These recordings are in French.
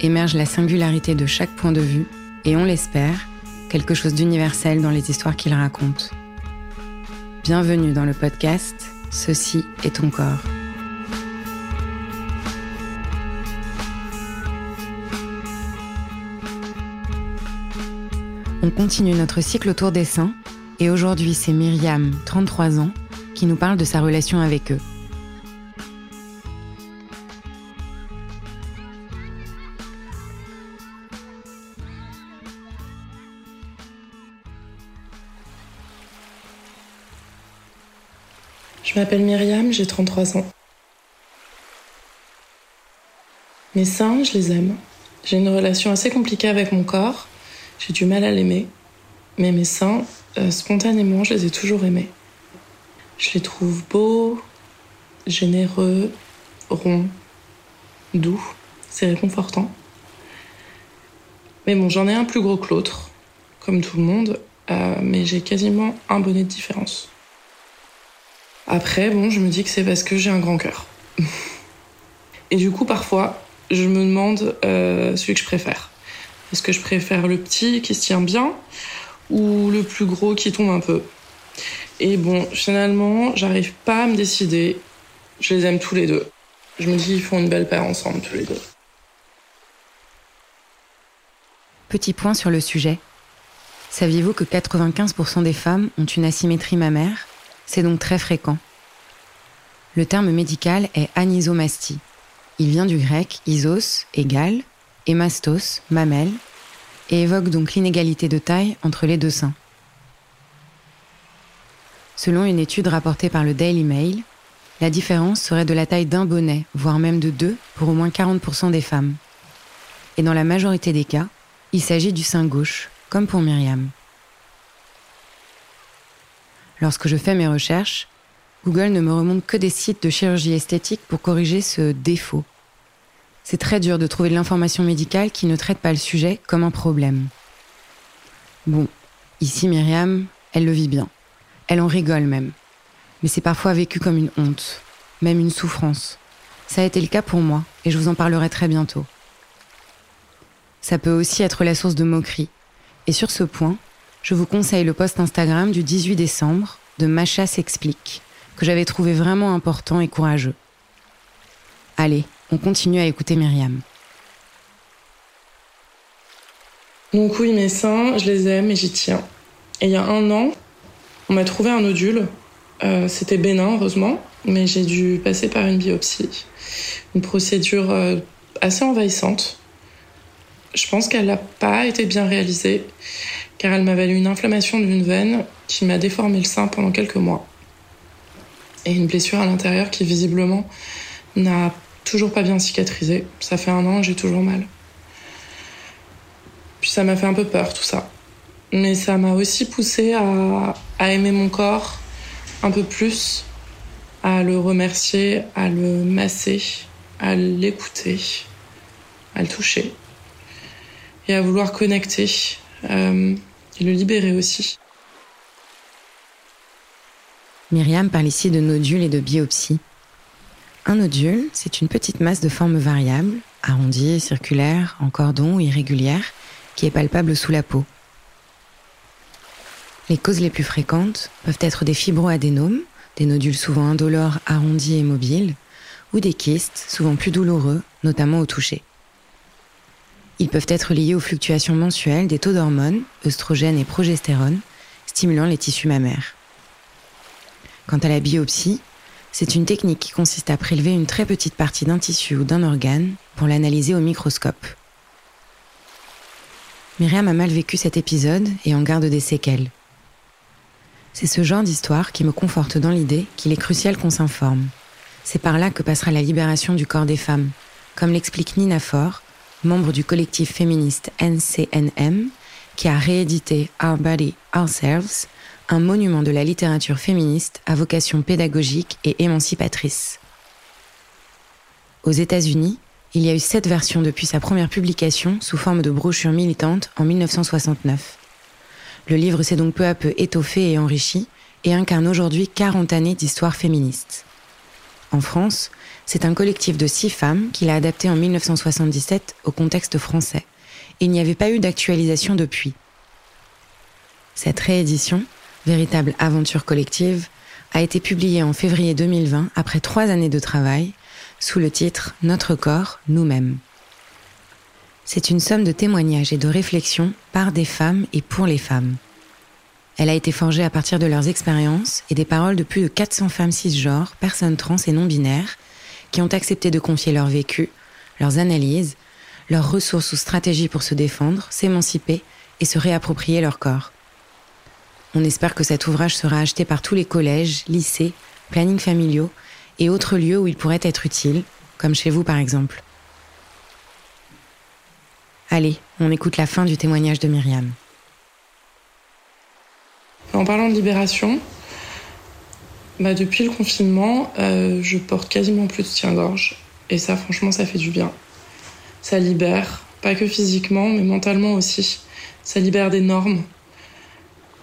émerge la singularité de chaque point de vue et on l'espère, quelque chose d'universel dans les histoires qu'il raconte. Bienvenue dans le podcast Ceci est ton corps. On continue notre cycle autour des seins et aujourd'hui c'est Myriam, 33 ans, qui nous parle de sa relation avec eux. Je m'appelle Myriam, j'ai 33 ans. Mes seins, je les aime. J'ai une relation assez compliquée avec mon corps. J'ai du mal à l'aimer. Mais mes seins, euh, spontanément, je les ai toujours aimés. Je les trouve beaux, généreux, ronds, doux. C'est réconfortant. Mais bon, j'en ai un plus gros que l'autre, comme tout le monde. Euh, mais j'ai quasiment un bonnet de différence. Après, bon, je me dis que c'est parce que j'ai un grand cœur. Et du coup, parfois, je me demande euh, celui que je préfère. Est-ce que je préfère le petit qui se tient bien ou le plus gros qui tombe un peu? Et bon, finalement, j'arrive pas à me décider. Je les aime tous les deux. Je me dis, ils font une belle paire ensemble, tous les deux. Petit point sur le sujet. Saviez-vous que 95% des femmes ont une asymétrie mammaire? C'est donc très fréquent. Le terme médical est anisomastie. Il vient du grec isos, égal, et mastos, mamelle, et évoque donc l'inégalité de taille entre les deux seins. Selon une étude rapportée par le Daily Mail, la différence serait de la taille d'un bonnet, voire même de deux, pour au moins 40% des femmes. Et dans la majorité des cas, il s'agit du sein gauche, comme pour Myriam. Lorsque je fais mes recherches, Google ne me remonte que des sites de chirurgie esthétique pour corriger ce défaut. C'est très dur de trouver de l'information médicale qui ne traite pas le sujet comme un problème. Bon, ici Myriam, elle le vit bien. Elle en rigole même. Mais c'est parfois vécu comme une honte, même une souffrance. Ça a été le cas pour moi, et je vous en parlerai très bientôt. Ça peut aussi être la source de moqueries. Et sur ce point, je vous conseille le post Instagram du 18 décembre de Macha s'explique, que j'avais trouvé vraiment important et courageux. Allez, on continue à écouter Myriam. Donc oui, mes seins, je les aime et j'y tiens. Et il y a un an, on m'a trouvé un nodule. Euh, c'était bénin, heureusement, mais j'ai dû passer par une biopsie. Une procédure euh, assez envahissante. Je pense qu'elle n'a pas été bien réalisée, car elle m'a valu une inflammation d'une veine qui m'a déformé le sein pendant quelques mois. Et une blessure à l'intérieur qui visiblement n'a toujours pas bien cicatrisé. Ça fait un an, j'ai toujours mal. Puis ça m'a fait un peu peur tout ça. Mais ça m'a aussi poussé à, aimer mon corps un peu plus, à le remercier, à le masser, à l'écouter, à le toucher et à vouloir connecter euh, et le libérer aussi. Myriam parle ici de nodules et de biopsie. Un nodule, c'est une petite masse de forme variable, arrondie, circulaire, en cordon ou irrégulière, qui est palpable sous la peau. Les causes les plus fréquentes peuvent être des fibroadénomes, des nodules souvent indolores, arrondis et mobiles, ou des kystes, souvent plus douloureux, notamment au toucher. Ils peuvent être liés aux fluctuations mensuelles des taux d'hormones, œstrogènes et progestérone, stimulant les tissus mammaires. Quant à la biopsie, c'est une technique qui consiste à prélever une très petite partie d'un tissu ou d'un organe pour l'analyser au microscope. Myriam a mal vécu cet épisode et en garde des séquelles. C'est ce genre d'histoire qui me conforte dans l'idée qu'il est crucial qu'on s'informe. C'est par là que passera la libération du corps des femmes, comme l'explique Nina Faure, membre du collectif féministe NCNM, qui a réédité Our Body, Ourselves, un monument de la littérature féministe à vocation pédagogique et émancipatrice. Aux États-Unis, il y a eu sept versions depuis sa première publication sous forme de brochure militante en 1969. Le livre s'est donc peu à peu étoffé et enrichi et incarne aujourd'hui 40 années d'histoire féministe. En France, c'est un collectif de six femmes qui l'a adapté en 1977 au contexte français. il n'y avait pas eu d'actualisation depuis. Cette réédition, véritable aventure collective, a été publiée en février 2020 après trois années de travail sous le titre Notre corps, nous-mêmes. C'est une somme de témoignages et de réflexions par des femmes et pour les femmes. Elle a été forgée à partir de leurs expériences et des paroles de plus de 400 femmes cisgenres, personnes trans et non-binaires, qui ont accepté de confier leur vécu, leurs analyses, leurs ressources ou stratégies pour se défendre, s'émanciper et se réapproprier leur corps. On espère que cet ouvrage sera acheté par tous les collèges, lycées, plannings familiaux et autres lieux où il pourrait être utile, comme chez vous par exemple. Allez, on écoute la fin du témoignage de Myriam. En parlant de libération, bah depuis le confinement, euh, je porte quasiment plus de soutien-gorge. Et ça, franchement, ça fait du bien. Ça libère, pas que physiquement, mais mentalement aussi. Ça libère des normes.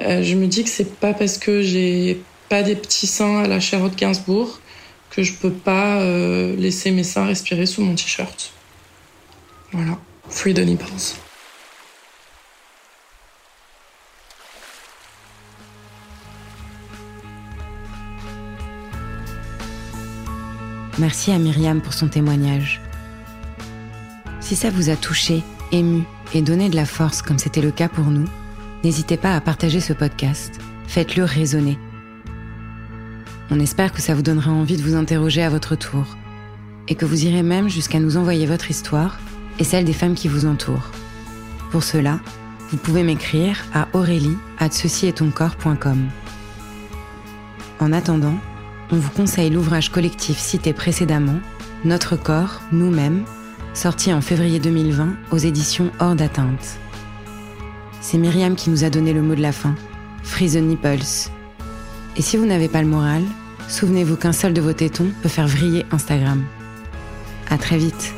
Euh, je me dis que c'est pas parce que j'ai pas des petits seins à la Charlotte Gainsbourg que je peux pas euh, laisser mes seins respirer sous mon t-shirt. Voilà. Free the nipples. Merci à Myriam pour son témoignage. Si ça vous a touché, ému et donné de la force comme c'était le cas pour nous, n'hésitez pas à partager ce podcast. Faites-le résonner. On espère que ça vous donnera envie de vous interroger à votre tour et que vous irez même jusqu'à nous envoyer votre histoire et celle des femmes qui vous entourent. Pour cela, vous pouvez m'écrire à aurélie at En attendant, on vous conseille l'ouvrage collectif cité précédemment, Notre corps, nous-mêmes, sorti en février 2020 aux éditions Hors d'atteinte. C'est Myriam qui nous a donné le mot de la fin, Free the Nipples, et si vous n'avez pas le moral, souvenez-vous qu'un seul de vos tétons peut faire vriller Instagram. À très vite.